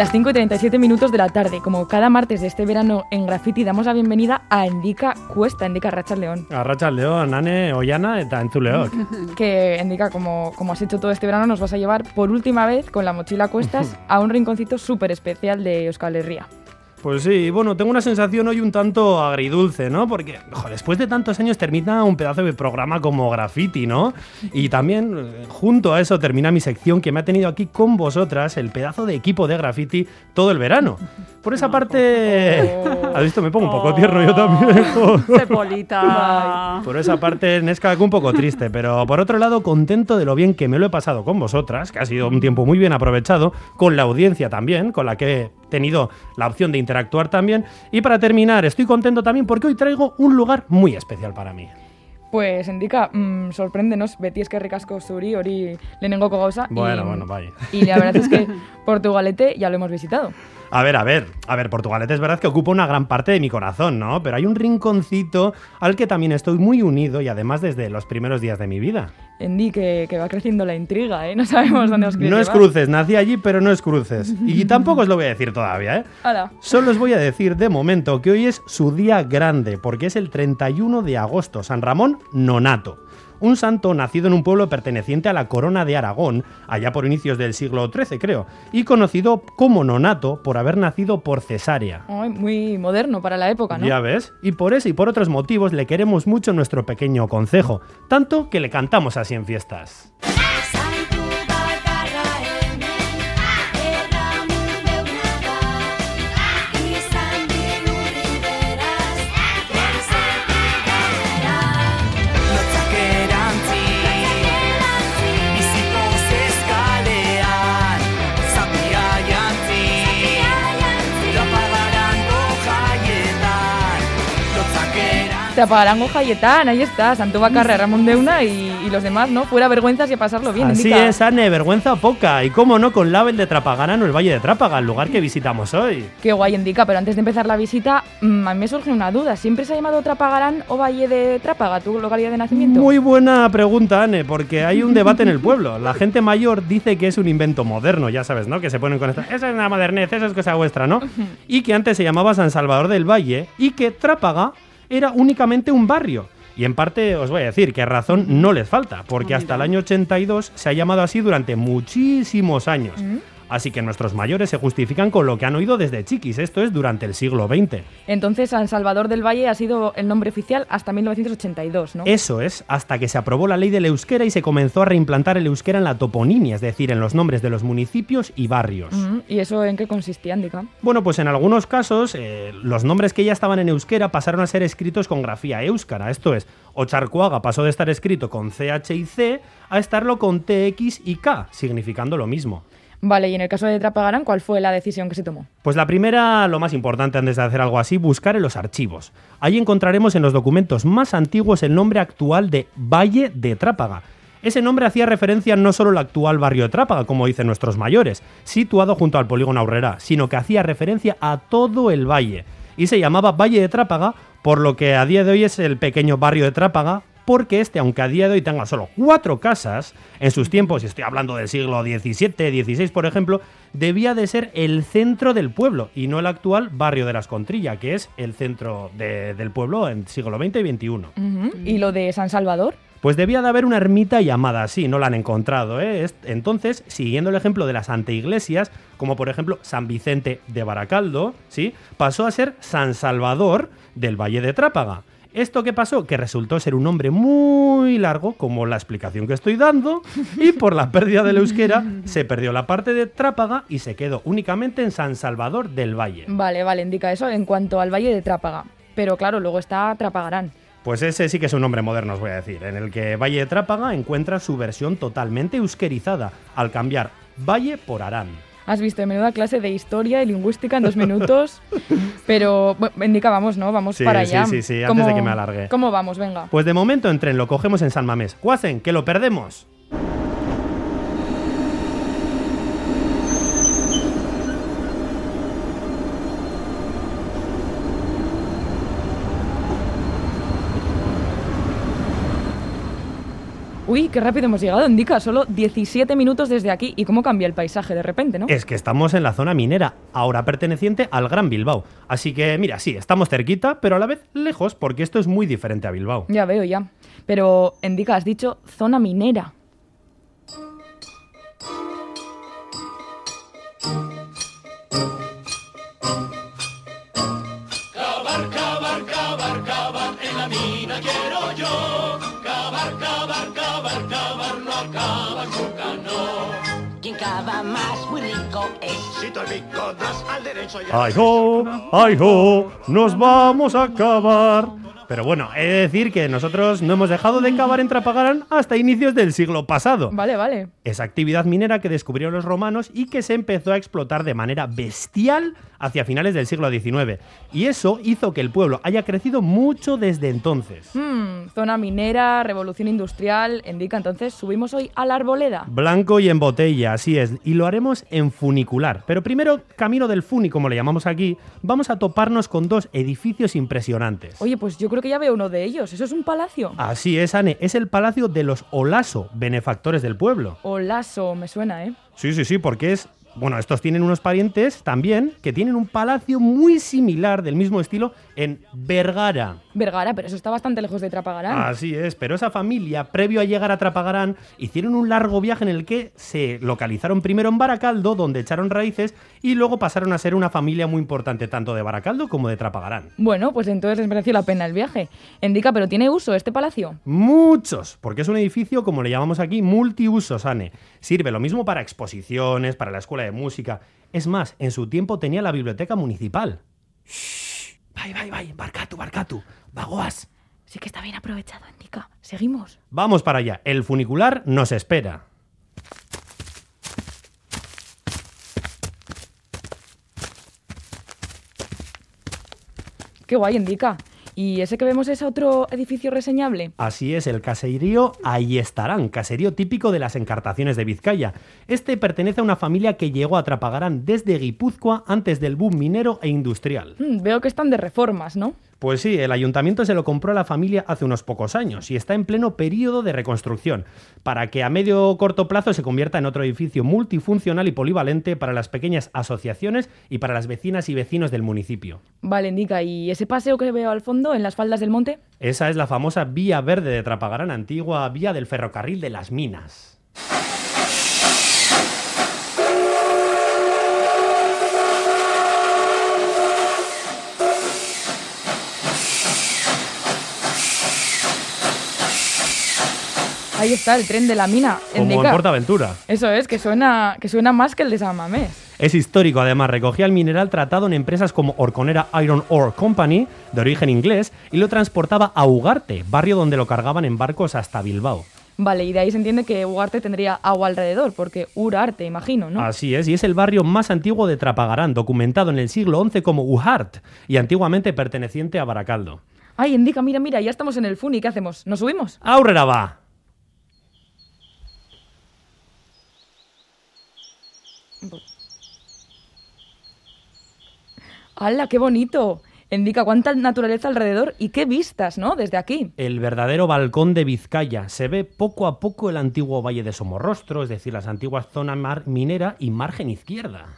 Las 5 y 37 minutos de la tarde. Como cada martes de este verano en Graffiti, damos la bienvenida a Endica Cuesta, Rachas León. A León, Ane, Ollana eta Entzuleok. que, Endica, como, como has hecho todo este verano, nos vas a llevar por última vez con la mochila a cuestas a un rinconcito súper especial de Euskal Herria. Pues sí, bueno, tengo una sensación hoy un tanto agridulce, ¿no? Porque después de tantos años termina un pedazo de programa como Graffiti, ¿no? Y también, eh, junto a eso, termina mi sección que me ha tenido aquí con vosotras, el pedazo de equipo de Graffiti, todo el verano. Por esa parte... Oh. ¿Has visto? Me pongo un poco tierno yo también. Cepolita. por esa parte, Nesca, un poco triste, pero por otro lado, contento de lo bien que me lo he pasado con vosotras, que ha sido un tiempo muy bien aprovechado, con la audiencia también, con la que tenido la opción de interactuar también. Y para terminar, estoy contento también porque hoy traigo un lugar muy especial para mí. Pues indica, mmm, sorpréndenos, beti que ricasco zuri, hori lehenengo gauza. Bueno, y, bueno, vaya. Y la verdad es que Portugalete ya lo hemos visitado. A ver, a ver, a ver, Portugalete es verdad que ocupa una gran parte de mi corazón, ¿no? Pero hay un rinconcito al que también estoy muy unido y además desde los primeros días de mi vida. Endy, que, que va creciendo la intriga, ¿eh? No sabemos dónde os No es cruces, nací allí, pero no es cruces. Y tampoco os lo voy a decir todavía, ¿eh? Solo os voy a decir de momento que hoy es su día grande, porque es el 31 de agosto, San Ramón Nonato un santo nacido en un pueblo perteneciente a la corona de Aragón, allá por inicios del siglo XIII creo, y conocido como nonato por haber nacido por cesárea. muy moderno para la época, ¿no? Ya ves, y por ese y por otros motivos le queremos mucho nuestro pequeño concejo, tanto que le cantamos así en fiestas. Te apagarán ahí está, Santo Bacarra, Ramón Deuna y, y los demás, ¿no? Fuera vergüenzas y a pasarlo bien. Así es, Anne, vergüenza poca. Y cómo no, con Label de Trapagarán o el Valle de Trápaga, el lugar que visitamos hoy. Qué guay, indica, pero antes de empezar la visita, mm, a mí me surge una duda. ¿Siempre se ha llamado Trapagarán o Valle de Trápaga, tu localidad de nacimiento? Muy buena pregunta, Anne, porque hay un debate en el pueblo. La gente mayor dice que es un invento moderno, ya sabes, ¿no? Que se ponen con esto. Esa es una modernez, esa es cosa vuestra, ¿no? y que antes se llamaba San Salvador del Valle y que Trápaga era únicamente un barrio. Y en parte os voy a decir que razón no les falta, porque hasta el año 82 se ha llamado así durante muchísimos años. Mm. Así que nuestros mayores se justifican con lo que han oído desde chiquis, esto es durante el siglo XX. Entonces San Salvador del Valle ha sido el nombre oficial hasta 1982, ¿no? Eso es, hasta que se aprobó la ley del euskera y se comenzó a reimplantar el euskera en la toponimia, es decir, en los nombres de los municipios y barrios. ¿Y eso en qué consistía, Andica? Bueno, pues en algunos casos eh, los nombres que ya estaban en euskera pasaron a ser escritos con grafía euskara, esto es, Ocharcuaga pasó de estar escrito con CH y C a estarlo con TX y K, significando lo mismo. Vale, y en el caso de Trapagarán, ¿cuál fue la decisión que se tomó? Pues la primera, lo más importante antes de hacer algo así, buscar en los archivos. Ahí encontraremos en los documentos más antiguos el nombre actual de Valle de Trápaga. Ese nombre hacía referencia no solo al actual barrio de Trápaga, como dicen nuestros mayores, situado junto al polígono Aurrera, sino que hacía referencia a todo el valle. Y se llamaba Valle de Trápaga, por lo que a día de hoy es el pequeño barrio de Trápaga, porque este, aunque a día de hoy tenga solo cuatro casas, en sus tiempos, y estoy hablando del siglo XVII, XVI, por ejemplo, debía de ser el centro del pueblo y no el actual barrio de las Contrillas, que es el centro del pueblo en siglo XX y XXI. ¿Y lo de San Salvador? Pues debía de haber una ermita llamada así, no la han encontrado. ¿eh? Entonces, siguiendo el ejemplo de las anteiglesias, como por ejemplo San Vicente de Baracaldo, ¿sí? pasó a ser San Salvador del Valle de Trápaga. ¿Esto qué pasó? Que resultó ser un nombre muy largo, como la explicación que estoy dando, y por la pérdida del euskera se perdió la parte de Trápaga y se quedó únicamente en San Salvador del Valle. Vale, vale, indica eso en cuanto al Valle de Trápaga. Pero claro, luego está Trapagarán. Pues ese sí que es un nombre moderno, os voy a decir, en el que Valle de Trápaga encuentra su versión totalmente euskerizada, al cambiar Valle por Arán. Has visto, menuda clase de historia y lingüística en dos minutos. Pero, bueno, indica, vamos, ¿no? Vamos para allá. Sí, sí, sí, antes de que me alargue. ¿Cómo vamos? Venga. Pues de momento en tren lo cogemos en San Mamés. ¡Cuacen, que lo perdemos! Uy, qué rápido hemos llegado, indica, solo 17 minutos desde aquí. ¿Y cómo cambia el paisaje de repente, no? Es que estamos en la zona minera, ahora perteneciente al Gran Bilbao. Así que, mira, sí, estamos cerquita, pero a la vez lejos, porque esto es muy diferente a Bilbao. Ya veo, ya. Pero, indica, has dicho zona minera. Quien cava más muy rico es. Si tu amigo das al derecho y ¡Ay, ho! ¡Ay, ho! ¡Nos vamos a acabar! Pero bueno, he de decir que nosotros no hemos dejado de cavar en Trapagarán hasta inicios del siglo pasado. Vale, vale. Esa actividad minera que descubrieron los romanos y que se empezó a explotar de manera bestial hacia finales del siglo XIX. Y eso hizo que el pueblo haya crecido mucho desde entonces. Hmm, zona minera, revolución industrial. Indica, entonces, subimos hoy a la arboleda. Blanco y en botella, así es. Y lo haremos en funicular. Pero primero, camino del funi, como le llamamos aquí, vamos a toparnos con dos edificios impresionantes. Oye, pues yo creo que ya veo uno de ellos. ¿Eso es un palacio? Así es, Anne. Es el palacio de los Olaso, benefactores del pueblo. Olaso, me suena, ¿eh? Sí, sí, sí, porque es. Bueno, estos tienen unos parientes también que tienen un palacio muy similar del mismo estilo en Vergara. Vergara, pero eso está bastante lejos de Trapagarán. Así es, pero esa familia, previo a llegar a Trapagarán, hicieron un largo viaje en el que se localizaron primero en Baracaldo, donde echaron raíces, y luego pasaron a ser una familia muy importante tanto de Baracaldo como de Trapagarán. Bueno, pues entonces les mereció la pena el viaje. Indica, pero ¿tiene uso este palacio? Muchos, porque es un edificio, como le llamamos aquí, multiusos, Ane. Sirve lo mismo para exposiciones, para la escuela de música. Es más, en su tiempo tenía la biblioteca municipal. Shh, vai, vai, vai, barcatu, barcatu, bagoas. Sí que está bien aprovechado, Indica. Seguimos. Vamos para allá, el funicular nos espera. Qué guay, Indica. ¿Y ese que vemos es otro edificio reseñable? Así es, el caserío Ayestarán, caserío típico de las encartaciones de Vizcaya. Este pertenece a una familia que llegó a Trapagarán desde Guipúzcoa antes del boom minero e industrial. Hmm, veo que están de reformas, ¿no? Pues sí, el ayuntamiento se lo compró a la familia hace unos pocos años y está en pleno periodo de reconstrucción, para que a medio o corto plazo se convierta en otro edificio multifuncional y polivalente para las pequeñas asociaciones y para las vecinas y vecinos del municipio. Vale, Indica. ¿Y ese paseo que veo al fondo, en las faldas del monte? Esa es la famosa Vía Verde de Trapagarán, antigua vía del ferrocarril de las minas. Ahí está, el tren de la mina. Como en. Portaventura. Eso es, que suena, que suena más que el de San Mamés. Es histórico, además, recogía el mineral tratado en empresas como Orconera Iron Ore Company, de origen inglés, y lo transportaba a Ugarte, barrio donde lo cargaban en barcos hasta Bilbao. Vale, y de ahí se entiende que Ugarte tendría agua alrededor, porque Urarte, imagino, ¿no? Así es, y es el barrio más antiguo de Trapagarán, documentado en el siglo XI como Uhart, y antiguamente perteneciente a Baracaldo. Ay, Indica, mira, mira, ya estamos en el Funi, ¿qué hacemos? ¿Nos subimos? ¡Aurrera va! ¡Hala, qué bonito! Indica cuánta naturaleza alrededor y qué vistas, ¿no? Desde aquí. El verdadero balcón de Vizcaya. Se ve poco a poco el antiguo valle de Somorrostro, es decir, las antiguas zonas mar minera y margen izquierda.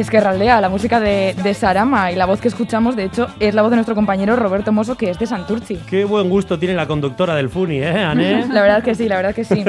Es que Raldea, la música de, de Sarama y la voz que escuchamos, de hecho, es la voz de nuestro compañero Roberto Mosso, que es de Santurci. Qué buen gusto tiene la conductora del Funi, ¿eh, Ané? La verdad que sí, la verdad que sí.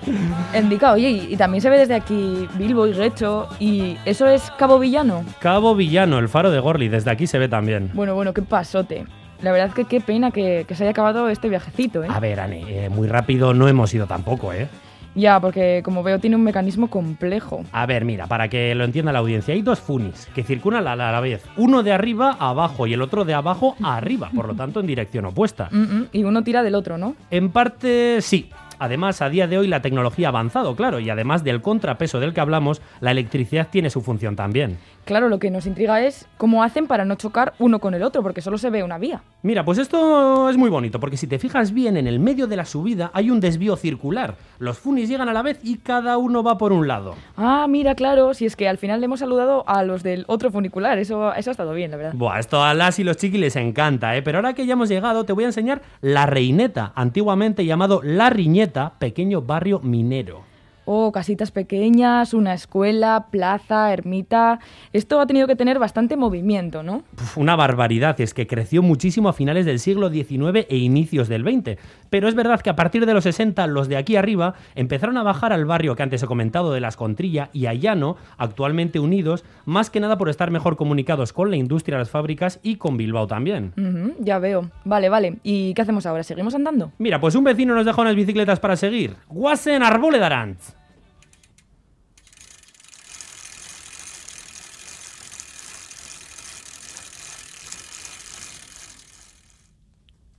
Indica, oye, y, y también se ve desde aquí Bilbo y Recho, y eso es Cabo Villano. Cabo Villano, el faro de Gorli, desde aquí se ve también. Bueno, bueno, qué pasote. La verdad es que qué pena que, que se haya acabado este viajecito, ¿eh? A ver, Ane, eh, muy rápido no hemos ido tampoco, ¿eh? Ya, porque como veo tiene un mecanismo complejo. A ver, mira, para que lo entienda la audiencia, hay dos funis que circulan a la, a la vez. Uno de arriba a abajo y el otro de abajo a arriba, por lo tanto en dirección opuesta. Mm, mm, y uno tira del otro, ¿no? En parte sí. Además, a día de hoy la tecnología ha avanzado, claro, y además del contrapeso del que hablamos, la electricidad tiene su función también. Claro, lo que nos intriga es cómo hacen para no chocar uno con el otro, porque solo se ve una vía. Mira, pues esto es muy bonito, porque si te fijas bien, en el medio de la subida hay un desvío circular. Los funis llegan a la vez y cada uno va por un lado. Ah, mira, claro, si es que al final le hemos saludado a los del otro funicular, eso, eso ha estado bien, la verdad. Buah, esto a las y los chiquis les encanta, ¿eh? Pero ahora que ya hemos llegado, te voy a enseñar La Reineta, antiguamente llamado La Riñeta, pequeño barrio minero. Oh, casitas pequeñas, una escuela, plaza, ermita. Esto ha tenido que tener bastante movimiento, ¿no? Uf, una barbaridad, es que creció muchísimo a finales del siglo XIX e inicios del XX. Pero es verdad que a partir de los 60, los de aquí arriba empezaron a bajar al barrio que antes he comentado de Las Contrilla y a Llano, actualmente unidos, más que nada por estar mejor comunicados con la industria, las fábricas y con Bilbao también. Ya veo. Vale, vale. ¿Y qué hacemos ahora? ¿Seguimos andando? Mira, pues un vecino nos dejó unas bicicletas para seguir. Guasen Arboledarantz.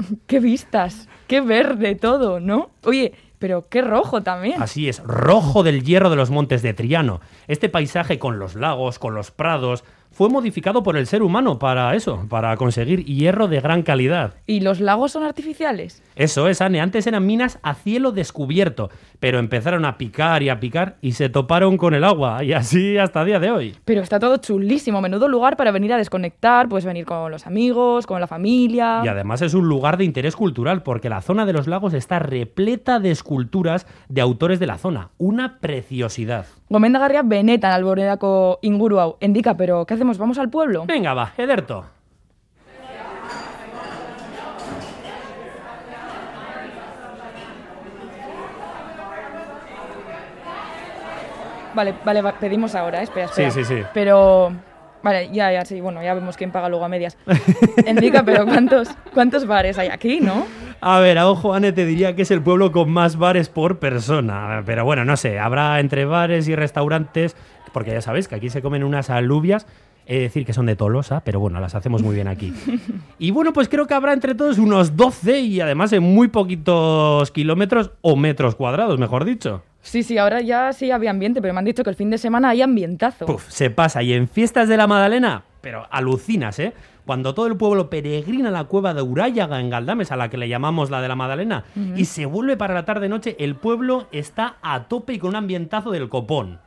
¡Qué vistas! ¡Qué verde todo, ¿no? Oye, pero qué rojo también. Así es, rojo del hierro de los montes de Triano. Este paisaje con los lagos, con los prados, fue modificado por el ser humano para eso, para conseguir hierro de gran calidad. ¿Y los lagos son artificiales? Eso es, Anne, antes eran minas a cielo descubierto, pero empezaron a picar y a picar y se toparon con el agua, y así hasta el día de hoy. Pero está todo chulísimo, menudo lugar para venir a desconectar, puedes venir con los amigos, con la familia. Y además es un lugar de interés cultural, porque la zona de los lagos está repleta de esculturas de autores de la zona. Una preciosidad. Gomendagarria benetan alboredako inguru hau. Endika, pero ¿qué hacemos? ¿Vamos al pueblo? Venga, va, Ederto. Vale, vale, va- pedimos ahora, ¿eh? espera, espera. Sí, sí, sí. Pero... Vale, ya, ya, sí, bueno, ya vemos quién paga luego a medias. Endika, pero ¿cuántos, ¿cuántos bares hay aquí, no? A ver, a ojo, Anne, te diría que es el pueblo con más bares por persona. Pero bueno, no sé, habrá entre bares y restaurantes, porque ya sabéis que aquí se comen unas alubias. He de decir que son de Tolosa, pero bueno, las hacemos muy bien aquí. Y bueno, pues creo que habrá entre todos unos 12 y además en muy poquitos kilómetros o metros cuadrados, mejor dicho. Sí, sí, ahora ya sí había ambiente, pero me han dicho que el fin de semana hay ambientazo. Puf, se pasa. Y en fiestas de la Madalena, pero alucinas, ¿eh? Cuando todo el pueblo peregrina a la cueva de Urayaga en Galdames, a la que le llamamos la de la Madalena, y se vuelve para la tarde-noche, el pueblo está a tope y con un ambientazo del copón.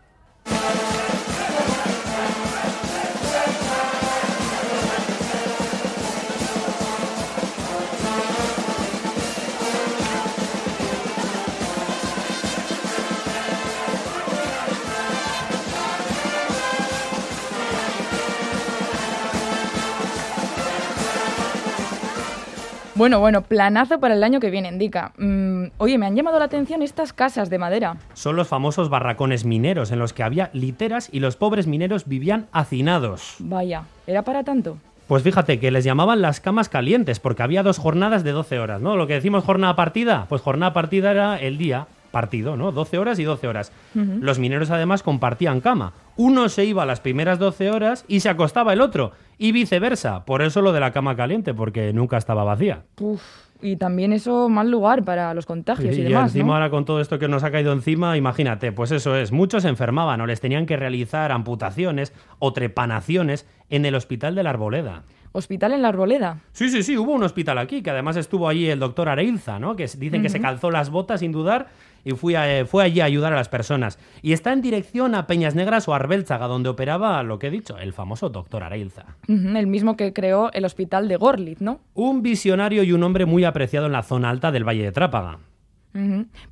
Bueno, bueno, planazo para el año que viene, indica. Mm, oye, me han llamado la atención estas casas de madera. Son los famosos barracones mineros, en los que había literas y los pobres mineros vivían hacinados. Vaya, ¿era para tanto? Pues fíjate que les llamaban las camas calientes, porque había dos jornadas de 12 horas, ¿no? Lo que decimos jornada partida, pues jornada partida era el día partido, ¿no? 12 horas y 12 horas. Los mineros además compartían cama. Uno se iba a las primeras 12 horas y se acostaba el otro, y viceversa. Por eso lo de la cama caliente, porque nunca estaba vacía. Uf, y también eso, mal lugar para los contagios y, Y demás, encima ¿no? ahora con todo esto que nos ha caído encima, imagínate, pues eso es, muchos se enfermaban o les tenían que realizar amputaciones o trepanaciones en el hospital de la Arboleda. Hospital en la Arboleda. Sí, sí, sí, hubo un hospital aquí, que además estuvo allí el doctor Areilza, ¿no? Que dicen que se calzó las botas sin dudar y fui a- eh, fue allí a ayudar a las personas. Y está en dirección a Peñas Negras o Arbélzaga, donde operaba lo que he dicho, el famoso doctor Areilza. El mismo que creó el hospital de Gorlitz, ¿no? Un visionario y un hombre muy apreciado en la zona alta del Valle de Trápaga.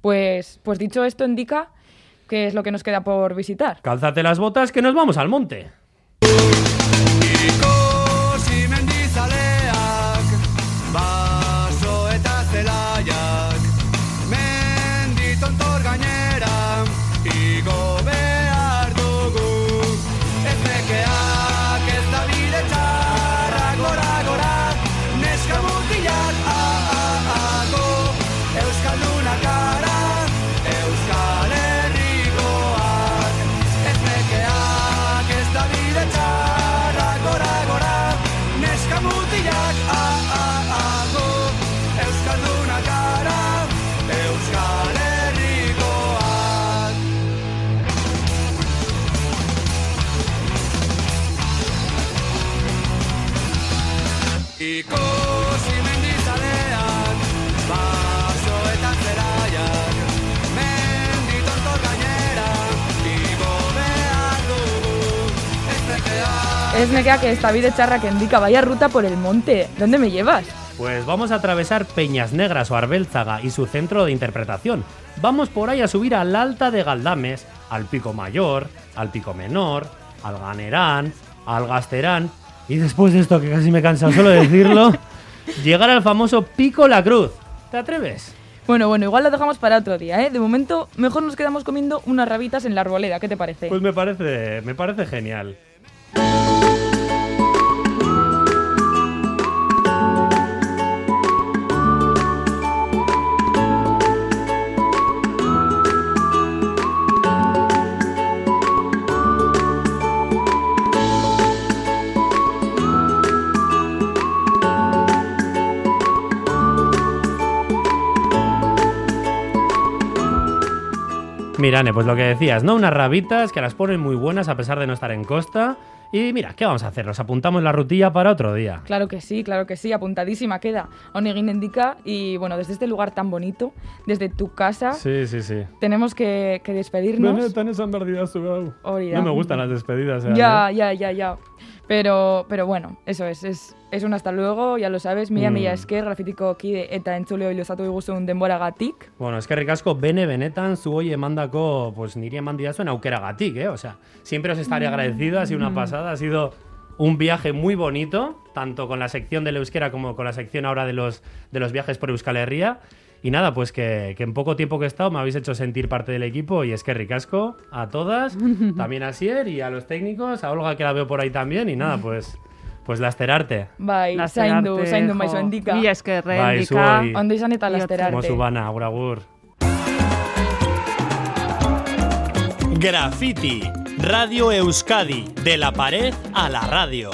Pues, pues dicho esto, indica que es lo que nos queda por visitar. Cálzate las botas que nos vamos al monte. Es que esta vida charra que indica vaya ruta por el monte. ¿Dónde me llevas? Pues vamos a atravesar Peñas Negras o Arbélzaga y su centro de interpretación. Vamos por ahí a subir al Alta de Galdames, al Pico Mayor, al Pico Menor, al Ganerán, al Gasterán y después de esto que casi me cansa solo de decirlo, llegar al famoso Pico La Cruz. ¿Te atreves? Bueno, bueno, igual lo dejamos para otro día, ¿eh? De momento, mejor nos quedamos comiendo unas rabitas en la arboleda. ¿Qué te parece? Pues me parece, me parece genial. Mirane, pues lo que decías, ¿no? Unas rabitas que las ponen muy buenas a pesar de no estar en costa. Y mira, ¿qué vamos a hacer? Nos apuntamos la rutilla para otro día. Claro que sí, claro que sí, apuntadísima queda. Onegin indica y bueno, desde este lugar tan bonito, desde tu casa, Sí, sí, sí. tenemos que, que despedirnos. zu Hori da. No me gustan las despedidas. eh, Ya, ya, ya, ya. Pero, pero bueno, eso es, es, es un hasta luego, ya lo sabes, mila Mm. esker, grafitiko kide eta entzuleo iluzatu diguzun denboragatik. Bueno, es que ricasco bene benetan zu hoy mandako, pues niri eman didazuen aukeragatik, ¿eh? O sea, siempre os estaré agradecido, ha sido una pasada, ha sido un viaje muy bonito, tanto con la sección del euskera como con la sección ahora de los, de los viajes por Euskal Herria. Y nada, pues que, que en poco tiempo que he estado me habéis hecho sentir parte del equipo y es que ricasco a todas, también a Sier y a los técnicos, a Olga que la veo por ahí también y nada, pues, pues lasterarte. Bai, zaindu, zaindu maizu endika. Mila eskerre, Bai, endika. Ondo izan eta lasterarte. Como subana, agur agur. Graffiti, Radio Euskadi, de la pared a la radio.